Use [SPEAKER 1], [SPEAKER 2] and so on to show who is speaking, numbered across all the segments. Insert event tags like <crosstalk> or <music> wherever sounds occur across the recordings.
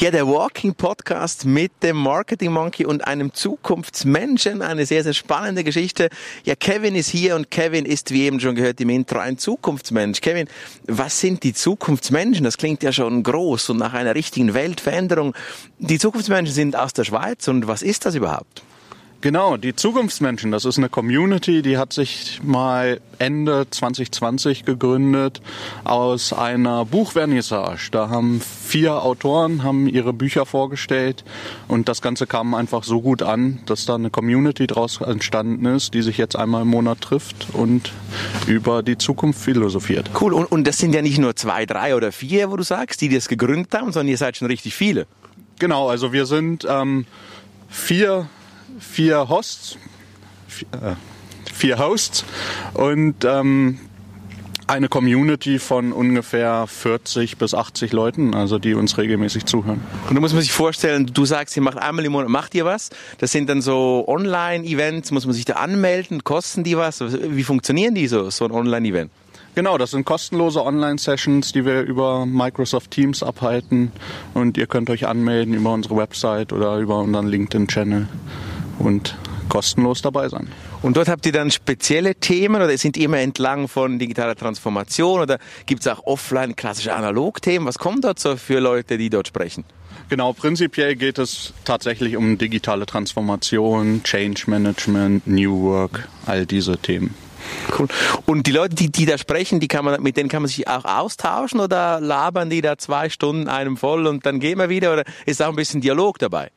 [SPEAKER 1] Ja, der Walking Podcast mit dem Marketing Monkey und einem Zukunftsmenschen. Eine sehr, sehr spannende Geschichte. Ja, Kevin ist hier und Kevin ist, wie eben schon gehört im Intro, ein Zukunftsmensch. Kevin, was sind die Zukunftsmenschen? Das klingt ja schon groß und nach einer richtigen Weltveränderung. Die Zukunftsmenschen sind aus der Schweiz und was ist das überhaupt?
[SPEAKER 2] Genau, die Zukunftsmenschen, das ist eine Community, die hat sich mal Ende 2020 gegründet aus einer Buchvernissage. Da haben vier Autoren haben ihre Bücher vorgestellt und das Ganze kam einfach so gut an, dass da eine Community daraus entstanden ist, die sich jetzt einmal im Monat trifft und über die Zukunft philosophiert.
[SPEAKER 1] Cool, und, und das sind ja nicht nur zwei, drei oder vier, wo du sagst, die das gegründet haben, sondern ihr seid schon richtig viele.
[SPEAKER 2] Genau, also wir sind ähm, vier vier Hosts, vier, äh, vier Hosts und ähm, eine Community von ungefähr 40 bis 80 Leuten, also die uns regelmäßig zuhören.
[SPEAKER 1] Und da muss man sich vorstellen, du sagst, ihr macht einmal im Monat, macht ihr was? Das sind dann so Online-Events, muss man sich da anmelden, kosten die was? Wie funktionieren die so, so ein Online-Event?
[SPEAKER 2] Genau, das sind kostenlose Online-Sessions, die wir über Microsoft Teams abhalten und ihr könnt euch anmelden über unsere Website oder über unseren LinkedIn-Channel und kostenlos dabei sein.
[SPEAKER 1] Und dort habt ihr dann spezielle Themen oder sind immer entlang von digitaler Transformation oder gibt es auch offline klassische Analogthemen? Was kommen dort so für Leute, die dort sprechen?
[SPEAKER 2] Genau, prinzipiell geht es tatsächlich um digitale Transformation, Change Management, New Work, all diese Themen.
[SPEAKER 1] Cool. Und die Leute, die, die da sprechen, die kann man, mit denen kann man sich auch austauschen oder labern die da zwei Stunden einem voll und dann gehen wir wieder oder ist auch ein bisschen Dialog dabei?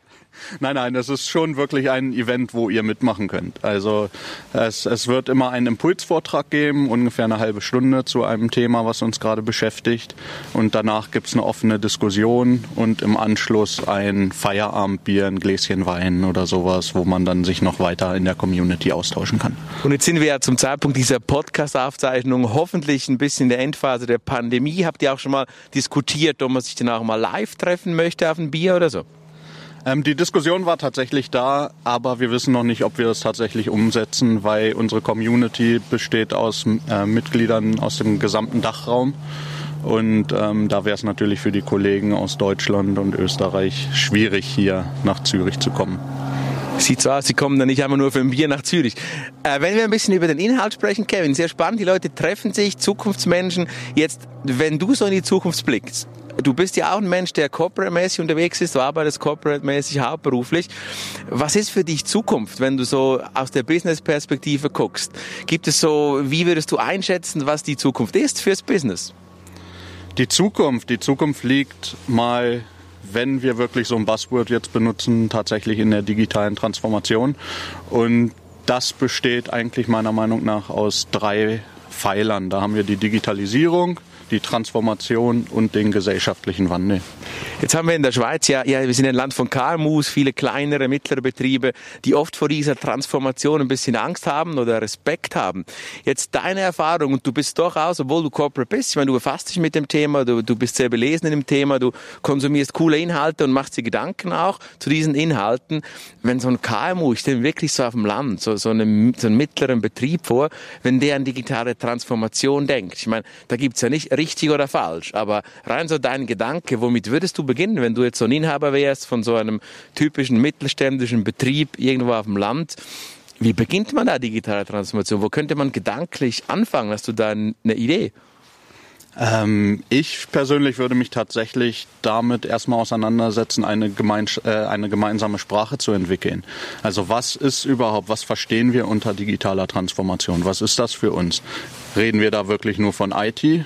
[SPEAKER 2] Nein, nein, das ist schon wirklich ein Event, wo ihr mitmachen könnt. Also es, es wird immer einen Impulsvortrag geben, ungefähr eine halbe Stunde zu einem Thema, was uns gerade beschäftigt. Und danach gibt's eine offene Diskussion und im Anschluss ein Feierabendbier, ein Gläschen Wein oder sowas, wo man dann sich noch weiter in der Community austauschen kann.
[SPEAKER 1] Und jetzt sind wir ja zum Zeitpunkt dieser Podcast-Aufzeichnung hoffentlich ein bisschen in der Endphase der Pandemie. Habt ihr auch schon mal diskutiert, ob man sich dann auch mal live treffen möchte auf ein Bier oder so?
[SPEAKER 2] Ähm, die Diskussion war tatsächlich da, aber wir wissen noch nicht, ob wir das tatsächlich umsetzen, weil unsere Community besteht aus äh, Mitgliedern aus dem gesamten Dachraum. Und ähm, da wäre es natürlich für die Kollegen aus Deutschland und Österreich schwierig, hier nach Zürich zu kommen.
[SPEAKER 1] Sieht so aus, Sie kommen dann nicht einmal nur für ein Bier nach Zürich. Äh, wenn wir ein bisschen über den Inhalt sprechen, Kevin, sehr spannend. Die Leute treffen sich, Zukunftsmenschen. Jetzt, wenn du so in die Zukunft blickst, Du bist ja auch ein Mensch, der corporate-mäßig unterwegs ist, du arbeitest corporate-mäßig hauptberuflich. Was ist für dich Zukunft, wenn du so aus der Business-Perspektive guckst? Gibt es so, wie würdest du einschätzen, was die Zukunft ist fürs Business?
[SPEAKER 2] Die Zukunft, die Zukunft liegt mal wenn wir wirklich so ein Buzzword jetzt benutzen, tatsächlich in der digitalen Transformation. Und das besteht eigentlich meiner Meinung nach aus drei Pfeilern. Da haben wir die Digitalisierung, die Transformation und den gesellschaftlichen Wandel.
[SPEAKER 1] Jetzt haben wir in der Schweiz ja, ja wir sind ein Land von KMUs, viele kleinere, mittlere Betriebe, die oft vor dieser Transformation ein bisschen Angst haben oder Respekt haben. Jetzt deine Erfahrung, und du bist durchaus, obwohl du Corporate bist, ich meine, du befasst dich mit dem Thema, du, du bist sehr belesen in dem Thema, du konsumierst coole Inhalte und machst dir Gedanken auch zu diesen Inhalten. Wenn so ein KMU, ich stelle wirklich so auf dem Land, so, so, eine, so einen mittleren Betrieb vor, wenn der an digitale Transformation denkt. Ich meine, da gibt's ja nicht richtig oder falsch, aber rein so dein Gedanke, womit würdest du beginnen, wenn du jetzt so ein Inhaber wärst von so einem typischen mittelständischen Betrieb irgendwo auf dem Land? Wie beginnt man da digitale Transformation? Wo könnte man gedanklich anfangen? Hast du da eine Idee?
[SPEAKER 2] Ähm, ich persönlich würde mich tatsächlich damit erstmal auseinandersetzen, eine, gemeins äh, eine gemeinsame Sprache zu entwickeln. Also was ist überhaupt, was verstehen wir unter digitaler Transformation? Was ist das für uns? Reden wir da wirklich nur von IT?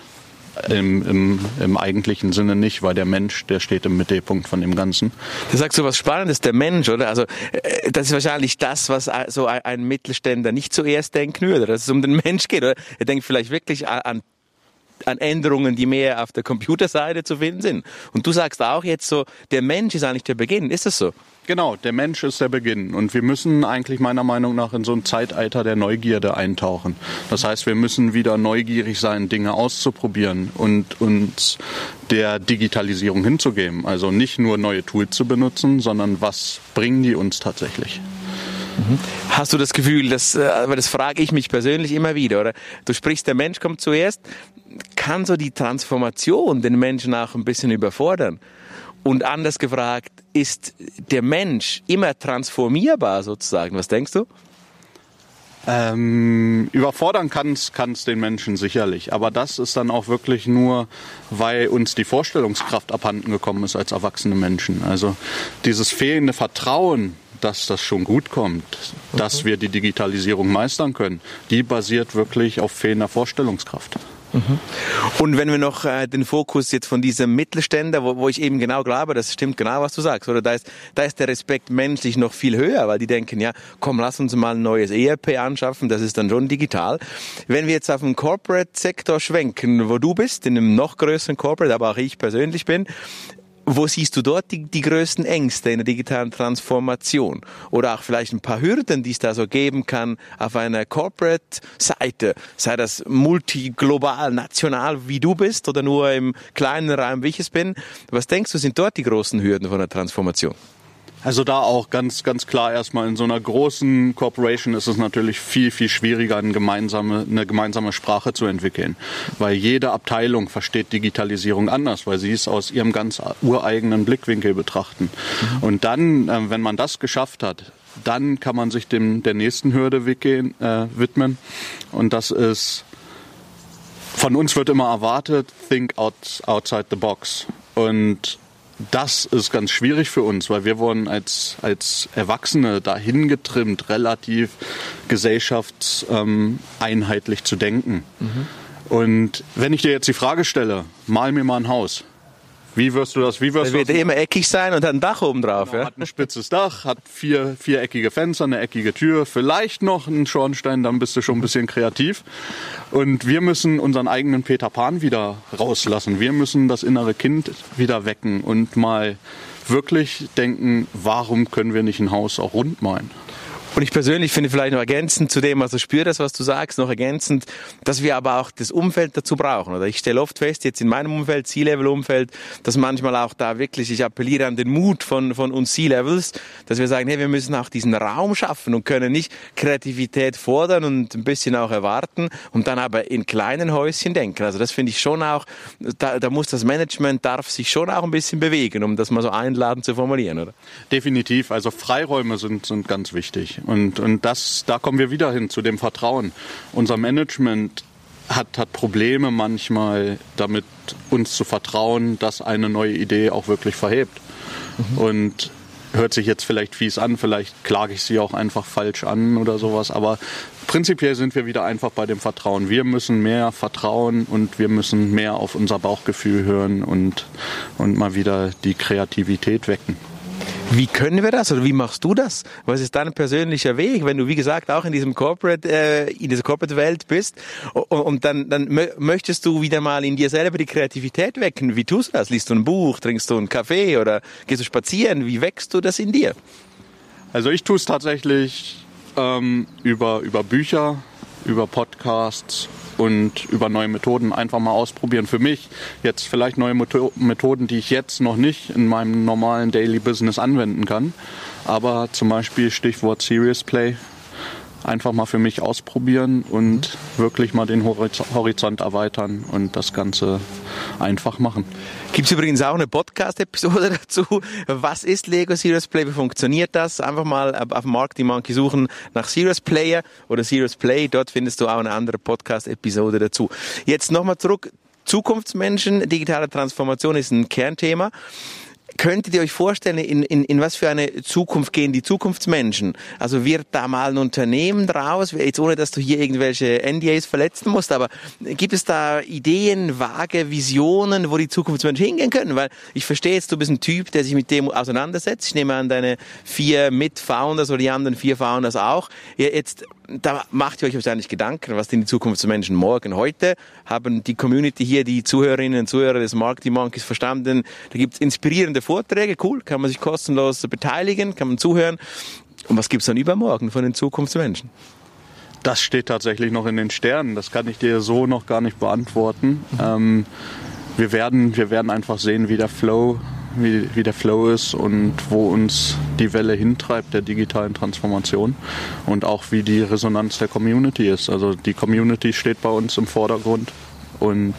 [SPEAKER 2] Im, im, Im eigentlichen Sinne nicht, weil der Mensch, der steht im Mittelpunkt von dem Ganzen.
[SPEAKER 1] Du sagst so was Spannendes, der Mensch, oder? Also äh, das ist wahrscheinlich das, was so ein Mittelständler nicht zuerst denken würde, dass es um den Mensch geht, oder? Er denkt vielleicht wirklich an an Änderungen, die mehr auf der Computerseite zu finden sind. Und du sagst auch jetzt so, der Mensch ist eigentlich der Beginn. Ist das so?
[SPEAKER 2] Genau, der Mensch ist der Beginn. Und wir müssen eigentlich meiner Meinung nach in so ein Zeitalter der Neugierde eintauchen. Das heißt, wir müssen wieder neugierig sein, Dinge auszuprobieren und uns der Digitalisierung hinzugeben. Also nicht nur neue Tools zu benutzen, sondern was bringen die uns tatsächlich.
[SPEAKER 1] Mhm. Hast du das Gefühl, dass, äh, aber das frage ich mich persönlich immer wieder, oder? Du sprichst, der Mensch kommt zuerst. Kann so die Transformation den Menschen auch ein bisschen überfordern? Und anders gefragt, ist der Mensch immer transformierbar sozusagen? Was denkst du?
[SPEAKER 2] Ähm, überfordern kann es den Menschen sicherlich, aber das ist dann auch wirklich nur, weil uns die Vorstellungskraft abhanden gekommen ist als erwachsene Menschen. Also dieses fehlende Vertrauen, dass das schon gut kommt, okay. dass wir die Digitalisierung meistern können, die basiert wirklich auf fehlender Vorstellungskraft.
[SPEAKER 1] Und wenn wir noch äh, den Fokus jetzt von diesem Mittelständler, wo, wo ich eben genau glaube, das stimmt genau, was du sagst, oder da ist, da ist der Respekt menschlich noch viel höher, weil die denken, ja, komm, lass uns mal ein neues ERP anschaffen, das ist dann schon digital. Wenn wir jetzt auf den Corporate-Sektor schwenken, wo du bist, in einem noch größeren Corporate, aber auch ich persönlich bin, wo siehst du dort die, die größten Ängste in der digitalen Transformation? Oder auch vielleicht ein paar Hürden, die es da so geben kann auf einer Corporate-Seite, sei das multiglobal, national, wie du bist, oder nur im kleinen Raum, wie ich es bin. Was denkst du, sind dort die großen Hürden von der Transformation?
[SPEAKER 2] Also da auch ganz, ganz klar erstmal in so einer großen Corporation ist es natürlich viel, viel schwieriger, eine gemeinsame, eine gemeinsame Sprache zu entwickeln. Weil jede Abteilung versteht Digitalisierung anders, weil sie es aus ihrem ganz ureigenen Blickwinkel betrachten. Mhm. Und dann, äh, wenn man das geschafft hat, dann kann man sich dem, der nächsten Hürde wickeln, äh, widmen. Und das ist, von uns wird immer erwartet, think out, outside the box. Und das ist ganz schwierig für uns, weil wir wurden als, als Erwachsene dahin getrimmt, relativ gesellschaftseinheitlich zu denken. Mhm. Und wenn ich dir jetzt die Frage stelle, mal mir mal ein Haus, wie wirst du das? Wie wirst
[SPEAKER 1] das wird
[SPEAKER 2] das?
[SPEAKER 1] immer eckig sein und hat ein Dach oben drauf.
[SPEAKER 2] Genau,
[SPEAKER 1] ja?
[SPEAKER 2] Hat ein spitzes Dach, hat vier viereckige Fenster, eine eckige Tür, vielleicht noch einen Schornstein, dann bist du schon ein bisschen kreativ. Und wir müssen unseren eigenen Peter Pan wieder rauslassen. Wir müssen das innere Kind wieder wecken und mal wirklich denken, warum können wir nicht ein Haus auch rund malen?
[SPEAKER 1] Und ich persönlich finde vielleicht noch ergänzend zu dem, also spüre das, was du sagst, noch ergänzend, dass wir aber auch das Umfeld dazu brauchen. Oder ich stelle oft fest, jetzt in meinem Umfeld, C-Level-Umfeld, dass manchmal auch da wirklich, ich appelliere an den Mut von, von uns C-Levels, dass wir sagen, hey, wir müssen auch diesen Raum schaffen und können nicht Kreativität fordern und ein bisschen auch erwarten und dann aber in kleinen Häuschen denken. Also das finde ich schon auch, da, da muss das Management, darf sich schon auch ein bisschen bewegen, um das mal so einladend zu formulieren, oder?
[SPEAKER 2] Definitiv. Also Freiräume sind, sind ganz wichtig. Und, und das, da kommen wir wieder hin zu dem Vertrauen. Unser Management hat, hat Probleme manchmal damit, uns zu vertrauen, dass eine neue Idee auch wirklich verhebt. Mhm. Und hört sich jetzt vielleicht fies an, vielleicht klage ich sie auch einfach falsch an oder sowas, aber prinzipiell sind wir wieder einfach bei dem Vertrauen. Wir müssen mehr vertrauen und wir müssen mehr auf unser Bauchgefühl hören und, und mal wieder die Kreativität wecken.
[SPEAKER 1] Wie können wir das oder wie machst du das? Was ist dein persönlicher Weg, wenn du wie gesagt auch in diesem Corporate äh, in dieser Corporate Welt bist und, dann dann möchtest du wieder mal in dir selber die Kreativität wecken? Wie tust du das? Liest du ein Buch, trinkst du einen Kaffee oder gehst du spazieren? Wie wächst du das in dir?
[SPEAKER 2] Also ich tue es tatsächlich ähm, über über Bücher, über Podcasts und über neue Methoden einfach mal ausprobieren. Für mich jetzt vielleicht neue Methoden, die ich jetzt noch nicht in meinem normalen Daily Business anwenden kann. Aber zum Beispiel Stichwort Serious Play einfach mal für mich ausprobieren und wirklich mal den Horizont erweitern und das Ganze einfach machen.
[SPEAKER 1] Gibt es übrigens auch eine Podcast-Episode <laughs> dazu. Was ist Lego Serious Play? Wie funktioniert das? Einfach mal auf Marketing Monkey suchen nach Serious Player oder Serious Play. Dort findest du auch eine andere Podcast-Episode dazu. Jetzt nochmal zurück. Zukunftsmenschen, digitale Transformation ist ein Kernthema. Könntet ihr euch vorstellen, in, in, in was für eine Zukunft gehen die Zukunftsmenschen? Also wird da mal ein Unternehmen draus, jetzt ohne dass du hier irgendwelche NDAs verletzen musst, aber gibt es da Ideen, vage Visionen, wo die Zukunftsmenschen hingehen können? Weil ich verstehe jetzt, du bist ein Typ, der sich mit dem auseinandersetzt. Ich nehme an, deine vier Mitfounders oder die anderen vier Founders auch. Jetzt da macht ihr euch wahrscheinlich Gedanken, was sind die Zukunftsmenschen morgen. Heute haben die Community hier, die Zuhörerinnen und Zuhörer des Marketing Monkeys verstanden, da gibt es inspirierende Vorträge, cool, kann man sich kostenlos beteiligen, kann man zuhören. Und was gibt es dann übermorgen von den Zukunftsmenschen?
[SPEAKER 2] Das steht tatsächlich noch in den Sternen. Das kann ich dir so noch gar nicht beantworten. Mhm. Ähm, wir, werden, wir werden einfach sehen, wie der Flow wie, wie der Flow ist und wo uns die Welle hintreibt der digitalen Transformation und auch wie die Resonanz der Community ist. Also die Community steht bei uns im Vordergrund und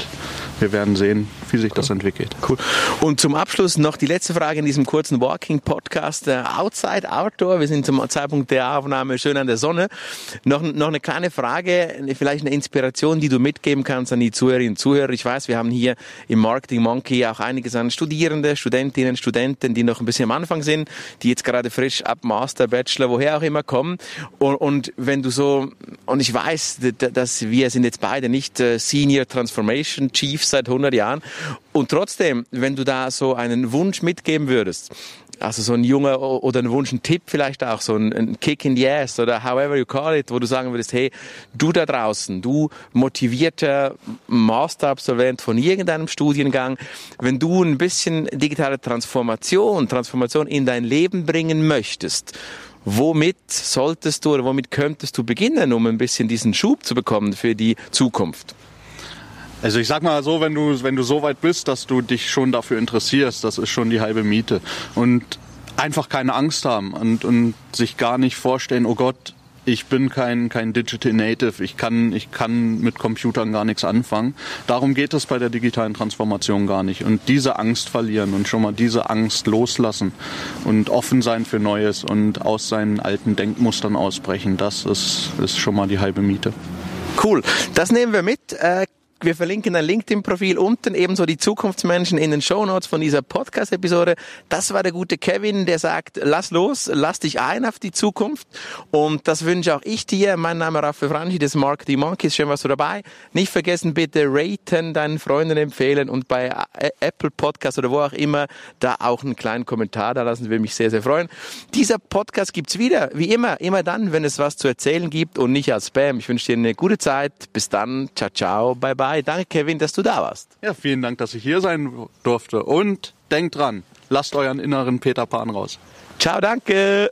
[SPEAKER 2] wir werden sehen, wie sich cool. das entwickelt.
[SPEAKER 1] Cool. Und zum Abschluss noch die letzte Frage in diesem kurzen Walking-Podcast. Äh, Outside, Outdoor, wir sind zum Zeitpunkt der Aufnahme schön an der Sonne. Noch, noch eine kleine Frage, vielleicht eine Inspiration, die du mitgeben kannst an die Zuhörerinnen und Zuhörer. Ich weiß, wir haben hier im Marketing Monkey auch einiges an Studierende, Studentinnen, Studenten, die noch ein bisschen am Anfang sind, die jetzt gerade frisch ab Master, Bachelor, woher auch immer kommen. Und, und wenn du so, und ich weiß, dass wir sind jetzt beide nicht äh, Senior Transformation Chiefs seit 100 Jahren. Und trotzdem, wenn du da so einen Wunsch mitgeben würdest, also so ein junger oder ein Wunsch, ein Tipp vielleicht auch, so ein, ein Kick in the ass oder however you call it, wo du sagen würdest, hey, du da draußen, du motivierter Masterabsolvent von irgendeinem Studiengang, wenn du ein bisschen digitale Transformation, Transformation in dein Leben bringen möchtest, womit solltest du oder womit könntest du beginnen, um ein bisschen diesen Schub zu bekommen für die Zukunft?
[SPEAKER 2] Also ich sag mal so, wenn du, wenn du so weit bist, dass du dich schon dafür interessierst, das ist schon die halbe Miete. Und einfach keine Angst haben und, und sich gar nicht vorstellen, oh Gott, ich bin kein, kein Digital Native, ich kann, ich kann mit Computern gar nichts anfangen. Darum geht es bei der digitalen Transformation gar nicht. Und diese Angst verlieren und schon mal diese Angst loslassen und offen sein für Neues und aus seinen alten Denkmustern ausbrechen, das ist, ist schon mal die halbe Miete.
[SPEAKER 1] Cool, das nehmen wir mit. Äh wir verlinken ein LinkedIn-Profil unten, ebenso die Zukunftsmenschen in den Show Notes von dieser Podcast-Episode. Das war der gute Kevin, der sagt, lass los, lass dich ein auf die Zukunft. Und das wünsche auch ich dir. Mein Name ist Raffi Franchi des Marketing Monkeys. Schön, was du dabei. Nicht vergessen, bitte raten, deinen Freunden empfehlen und bei Apple Podcast oder wo auch immer da auch einen kleinen Kommentar da lassen. Würde mich sehr, sehr freuen. Dieser Podcast gibt's wieder, wie immer, immer dann, wenn es was zu erzählen gibt und nicht als Spam. Ich wünsche dir eine gute Zeit. Bis dann. Ciao, ciao. Bye, bye. Hi, danke Kevin, dass du da warst.
[SPEAKER 2] Ja, vielen Dank, dass ich hier sein durfte. Und denkt dran, lasst euren inneren Peter Pan raus.
[SPEAKER 1] Ciao, danke.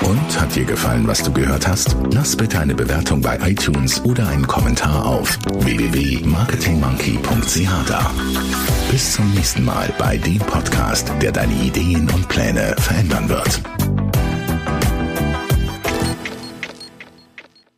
[SPEAKER 3] Und hat dir gefallen, was du gehört hast? Lass bitte eine Bewertung bei iTunes oder einen Kommentar auf www.marketingmonkey.ch da. Bis zum nächsten Mal bei dem Podcast, der deine Ideen und Pläne verändern wird.